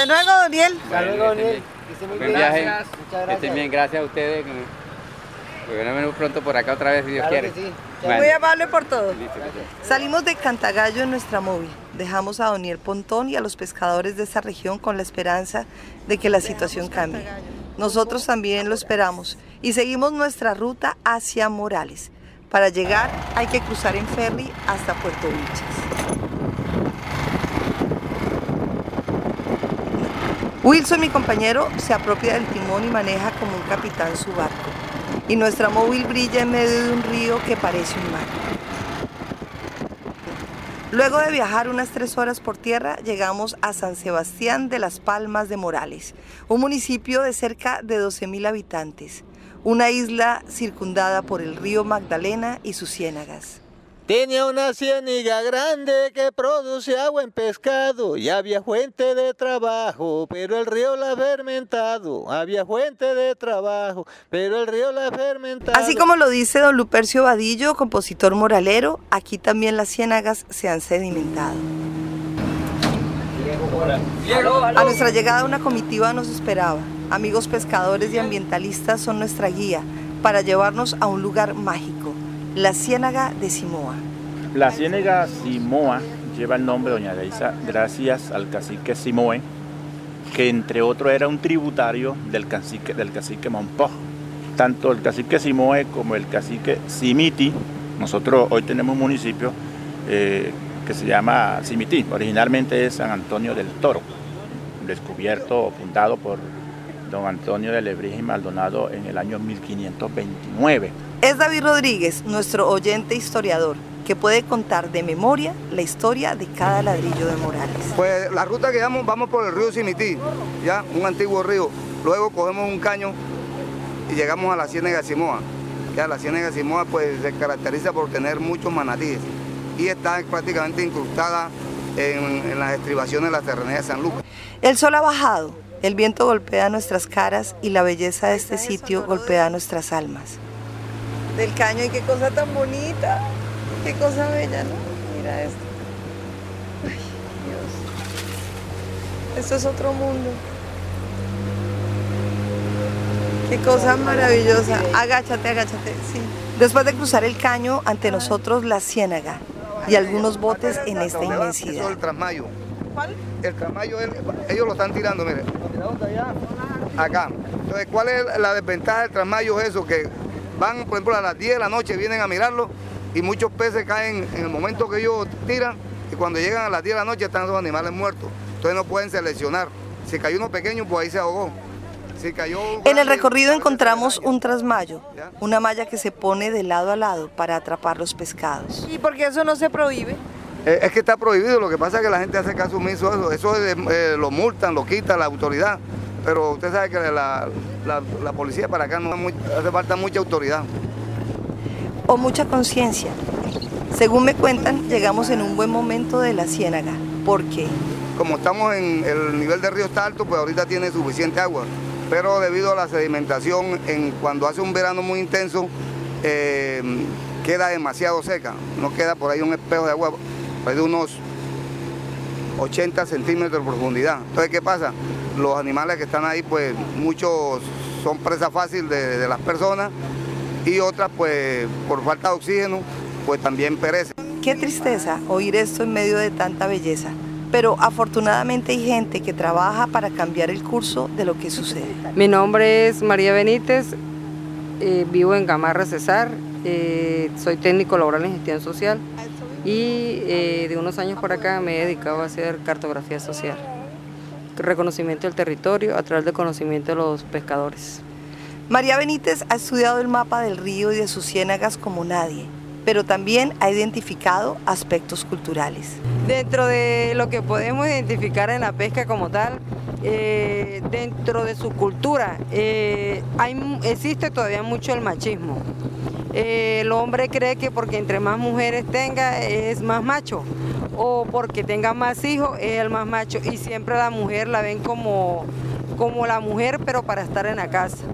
Hasta luego, Daniel. Hasta luego, Daniel. Buen viaje. Que estén bien, gracias a ustedes. Volveremos pronto por acá otra vez si Dios quiere. Muy amable por todo. Salimos de Cantagallo en nuestra móvil. Dejamos a Doniel Pontón y a los pescadores de esta región con la esperanza de que la situación cambie. Nosotros también lo esperamos y seguimos nuestra ruta hacia Morales. Para llegar hay que cruzar en ferry hasta Puerto Vilches. Wilson, mi compañero, se apropia del timón y maneja como un capitán su barco. Y nuestra móvil brilla en medio de un río que parece un mar. Luego de viajar unas tres horas por tierra, llegamos a San Sebastián de las Palmas de Morales, un municipio de cerca de 12.000 habitantes, una isla circundada por el río Magdalena y sus ciénagas. Tenía una ciénaga grande que produce agua en pescado y había fuente de trabajo, pero el río la ha fermentado. Había fuente de trabajo, pero el río la ha fermentado. Así como lo dice don Lupercio Vadillo, compositor moralero, aquí también las ciénagas se han sedimentado. A nuestra llegada una comitiva nos esperaba. Amigos pescadores y ambientalistas son nuestra guía para llevarnos a un lugar mágico, la Ciénaga de Simoa. La Ciénaga Simoa lleva el nombre de Doña Leisa gracias al cacique Simoe, que entre otros era un tributario del cacique, del cacique Monpó. Tanto el cacique Simoe como el cacique Simiti, nosotros hoy tenemos un municipio eh, que se llama Simití, originalmente es San Antonio del Toro, descubierto o fundado por don Antonio de Lebrija y Maldonado en el año 1529. Es David Rodríguez, nuestro oyente historiador, que puede contar de memoria la historia de cada ladrillo de Morales. Pues la ruta que vamos, vamos por el río Simití, ya un antiguo río. Luego cogemos un caño y llegamos a la Ciénaga de Simoa. Ya la Ciénaga de Simoa pues se caracteriza por tener muchos manatíes y está prácticamente incrustada en, en las estribaciones de la serranía de San Lucas. El sol ha bajado, el viento golpea nuestras caras y la belleza de este sitio golpea nuestras almas. Del caño y qué cosa tan bonita, qué cosa bella, ¿no? Mira esto. Ay, Dios. Esto es otro mundo. Qué cosa maravillosa. Agáchate, agáchate, sí. Después de cruzar el caño, ante nosotros la ciénaga y algunos botes en esta Eso es inmensidad. ¿Cuál? El trasmayo, él- ellos lo están tirando, mire. Acá. Entonces, ¿cuál es la desventaja del trasmayo? Es eso, que van, por ejemplo, a las 10 de la noche, vienen a mirarlo y muchos peces caen en el momento que ellos tiran y cuando llegan a las 10 de la noche están esos animales muertos. Entonces no pueden seleccionar. Si cayó uno pequeño, pues ahí se ahogó. Si cayó... En el recorrido encontramos un trasmayo, una malla que se pone de lado a lado para atrapar los pescados. ¿Y por qué eso no se prohíbe? Eh, es que está prohibido, lo que pasa es que la gente hace caso omiso a eso. Eso es, eh, lo multan, lo quita la autoridad. Pero usted sabe que la, la- la policía para acá no hace falta mucha autoridad. O mucha conciencia. Según me cuentan, llegamos en un buen momento de la ciénaga. ¿Por qué? Como estamos en el nivel del río está alto, pues ahorita tiene suficiente agua. Pero debido a la sedimentación, en, cuando hace un verano muy intenso, eh, queda demasiado seca. No queda por ahí un espejo de agua pues, de unos 80 centímetros de profundidad. Entonces, ¿qué pasa? Los animales que están ahí, pues muchos son presa fácil de, de las personas y otras, pues por falta de oxígeno, pues también perecen. Qué tristeza oír esto en medio de tanta belleza. Pero afortunadamente hay gente que trabaja para cambiar el curso de lo que sucede. Mi nombre es María Benítez, eh, vivo en Gamarra Cesar, eh, soy técnico laboral en gestión social y eh, de unos años por acá me he dedicado a hacer cartografía social, reconocimiento del territorio a través del conocimiento de los pescadores. María Benítez ha estudiado el mapa del río y de sus ciénagas como nadie, pero también ha identificado aspectos culturales. Dentro de lo que podemos identificar en la pesca como tal, eh, dentro de su cultura, eh, hay, existe todavía mucho el machismo. Eh, el hombre cree que porque entre más mujeres tenga es más macho o porque tenga más hijos es el más macho y siempre la mujer la ven como, como la mujer pero para estar en la casa.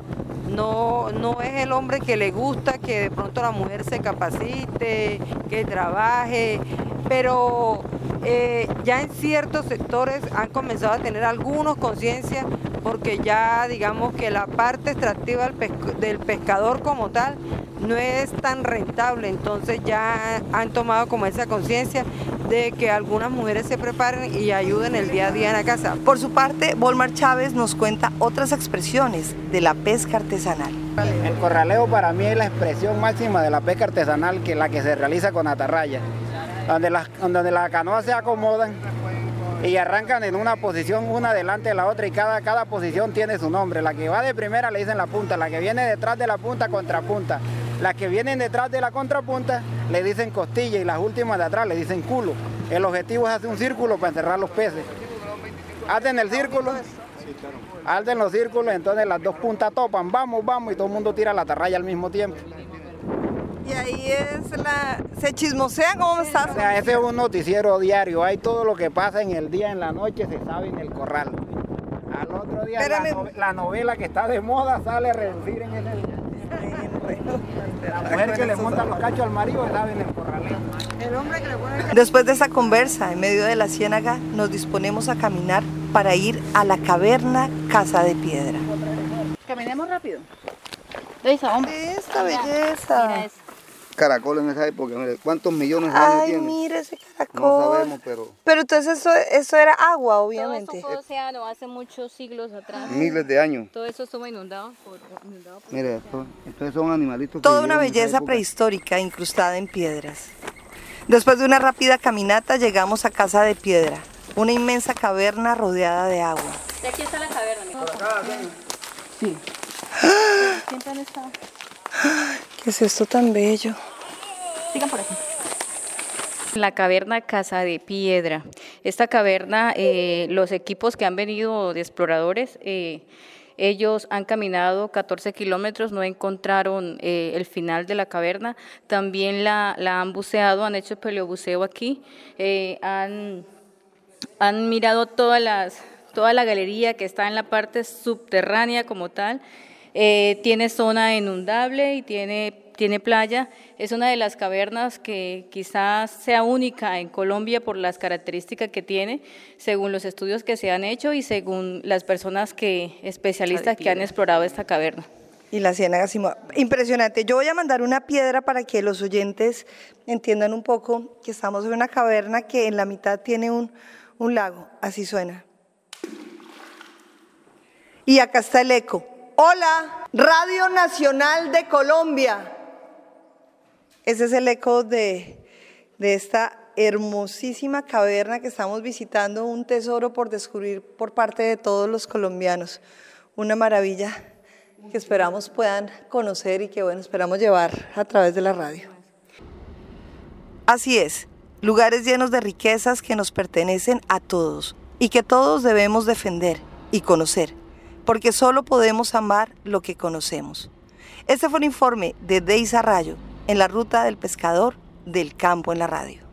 No, no es el hombre que le gusta que de pronto la mujer se capacite, que trabaje, pero eh, ya en ciertos sectores han comenzado a tener algunos conciencia porque ya digamos que la parte extractiva del, pescador como tal no es tan rentable, entonces ya han tomado como esa conciencia de que algunas mujeres se preparen y ayuden el día a día en la casa. Por su parte, Volmar Chávez nos cuenta otras expresiones de la pesca artesanal. El corraleo para mí es la expresión máxima de la pesca artesanal que la que se realiza con atarraya, donde las, donde las canoas se acomodan y arrancan en una posición una delante de la otra y cada, cada posición tiene su nombre. La que va de primera le dicen la punta, la que viene detrás de la punta contrapunta, las que vienen detrás de la contrapunta le dicen costilla y las últimas de atrás le dicen culo. El objetivo es hacer un círculo para encerrar los peces. Hacen el círculo, hacen los círculos, entonces las dos puntas topan, vamos, vamos, y todo el mundo tira la tarraya al mismo tiempo. Y ahí es la... ¿Se chismosean? ¿Cómo estás? O sea, ese es un noticiero diario. Hay todo lo que pasa en el día, en la noche, se sabe en el corral. Al otro día la, novela que está de moda sale a reducir en ese día. La mujer que le monta los cachos al marido sabe en el corraleo. Después de esa conversa, en medio de la ciénaga, nos disponemos a caminar para ir a la caverna Casa de Piedra. Caminemos rápido. Esta belleza. Mira caracol en esa época. Mire, ¿cuántos millones de años Ay, tiene? mira ese caracol. No sabemos, pero... Pero entonces eso, eso era agua, obviamente. Todo eso fue océano hace muchos siglos atrás. Miles de años. Todo eso estuvo inundado por... Inundado por... Mire, esto, estos son animalitos Toda una belleza prehistórica incrustada en piedras. Después de una rápida caminata llegamos a Casa de Piedra, una inmensa caverna rodeada de agua. Y aquí está la caverna, mi Por acá, Sí. Siempre han estado. ¿Qué es esto tan bello? Sigan por aquí. La caverna Casa de Piedra. Esta caverna, eh, los equipos que han venido de exploradores, eh, ellos han caminado 14 kilómetros, no encontraron eh, el final de la caverna. También la, han buceado, han hecho peleobuceo aquí. han, han mirado todas las, toda la galería que está en la parte subterránea como tal. Tiene zona inundable y tiene tiene playa, es una de las cavernas que quizás sea única en Colombia por las características que tiene, según los estudios que se han hecho y según las personas que especialistas que han explorado esta caverna. Y la ciénaga Impresionante. Yo voy a mandar una piedra para que los oyentes entiendan un poco que estamos en una caverna que en la mitad tiene un, un lago. Así suena. Y acá está el eco. Hola, Radio Nacional de Colombia. Ese es el eco de, esta hermosísima caverna que estamos visitando, un tesoro por descubrir por parte de todos los colombianos. Una maravilla que esperamos puedan conocer y que bueno, esperamos llevar a través de la radio. Así es, lugares llenos de riquezas que nos pertenecen a todos y que todos debemos defender y conocer, porque solo podemos amar lo que conocemos. Este fue un informe de Deisa Rayo en la ruta del pescador del campo en la radio.